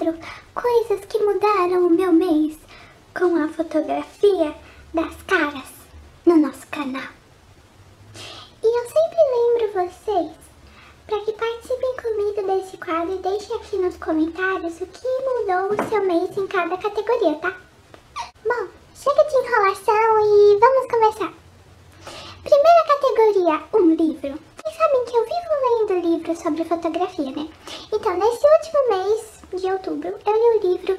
livro Coisas que Mudaram o Meu Mês com a fotografia das caras no nosso canal. E eu sempre lembro vocês para que participem comigo desse quadro e deixem aqui nos comentários o que mudou o seu mês em cada categoria, tá? Bom, chega de enrolação e vamos começar. Primeira categoria, um livro. Vocês sabem que eu vivo lendo livros sobre fotografia, né? Então, nesse último mês de outubro, eu li o livro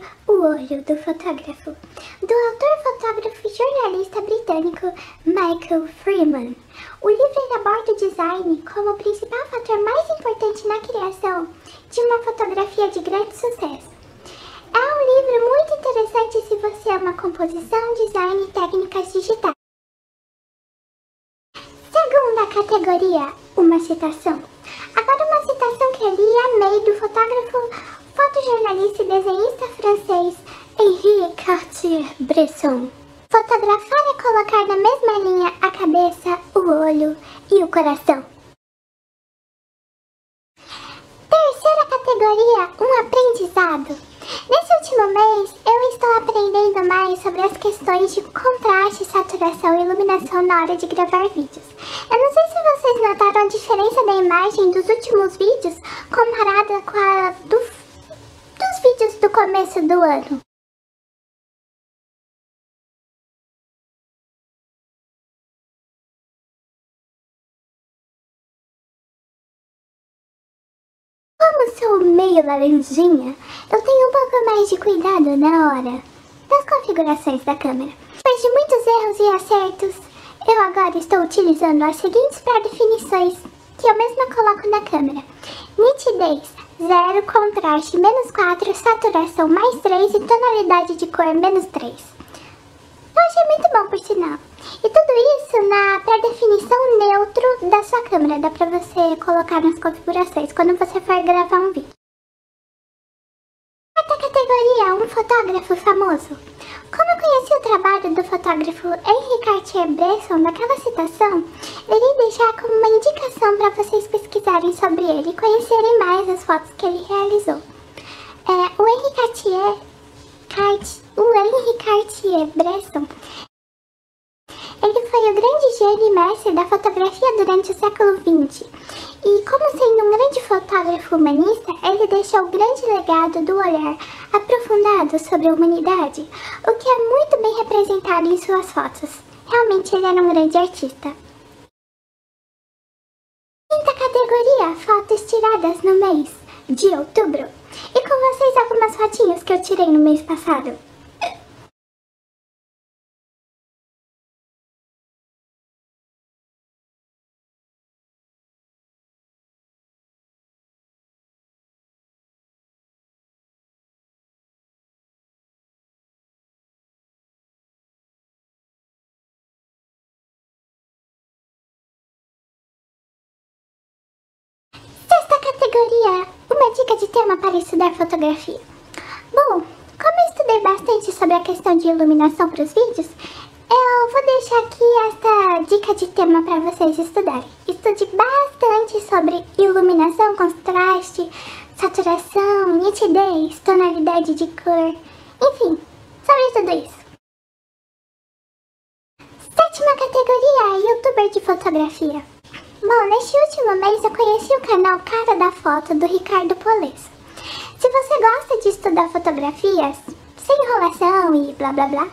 Do Fotógrafo, do autor, fotógrafo e jornalista britânico Michael Freeman. O livro aborda o design como o principal fator mais importante na criação de uma fotografia de grande sucesso. É um livro muito interessante se você ama composição, design e técnicas digitais. Segunda categoria, uma citação. Agora uma citação que eu li e amei do fotógrafo, fotojornalista e desenhista francês Henri Cartier-Bresson. Fotografar é colocar na mesma linha a cabeça, o olho e o coração. Terceira categoria, um aprendizado. Nesse último mês, eu estou aprendendo mais sobre as questões de contraste, saturação e iluminação na hora de gravar vídeos. Eu não sei se vocês notaram a diferença da imagem dos últimos vídeos comparada com a do, dos vídeos do começo do ano. Como sou meio laranjinha, eu tenho um pouco mais de cuidado na hora das configurações da câmera. Depois de muitos erros e acertos, eu agora estou utilizando as seguintes pré-definições que eu mesma coloco na câmera. Nitidez, 0, contraste, menos 4, saturação, mais 3 e tonalidade de cor, menos 3. Eu achei muito bom, por sinal. E tudo isso na pré-definição neutro da sua câmera. Dá pra você colocar nas configurações quando você for gravar um vídeo. Quarta categoria, um fotógrafo famoso. Como eu conheci o trabalho do fotógrafo Henri Cartier-Bresson daquela citação, irei deixar como uma indicação para vocês pesquisarem sobre ele e conhecerem mais as fotos que ele realizou. É, o Henri Cartier, Cart, o Henri Cartier-Bresson ele foi o grande gênio mestre da fotografia durante o século XX. E como sendo um grande fotógrafo humanista, ele deixou um grande legado do olhar aprofundado sobre a humanidade, o que é muito bem representado em suas fotos. Realmente ele era um grande artista. Quinta categoria, fotos tiradas no mês de outubro. E com vocês algumas fotinhas que eu tirei no mês passado. categoria Uma dica de tema para estudar fotografia. Bom, como eu estudei bastante sobre a questão de iluminação para os vídeos, eu vou deixar aqui esta dica de tema para vocês estudarem. Estude bastante sobre iluminação, contraste, saturação, nitidez, tonalidade de cor, enfim, sobre tudo isso. Sétima categoria, youtuber de fotografia. Bom, neste último mês eu conheci o canal Cara da Foto do Ricardo Polesso. Se você gosta de estudar fotografias, sem enrolação e blá blá blá,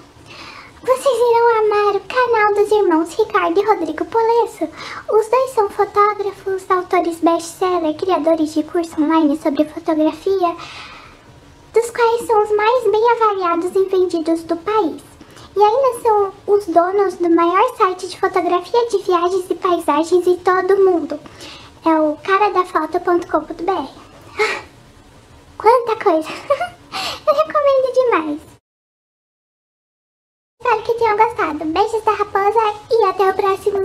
vocês irão amar o canal dos irmãos Ricardo e Rodrigo Polesso. Os dois são fotógrafos, autores best-seller, criadores de curso online sobre fotografia, dos quais são os mais bem avaliados e vendidos do país e ainda são os donos do maior site de fotografia de viagens e paisagens em todo o mundo. É o caradafoto.com.br. Quanta coisa! Eu recomendo demais. Espero que tenham gostado. Beijos da raposa e até o próximo.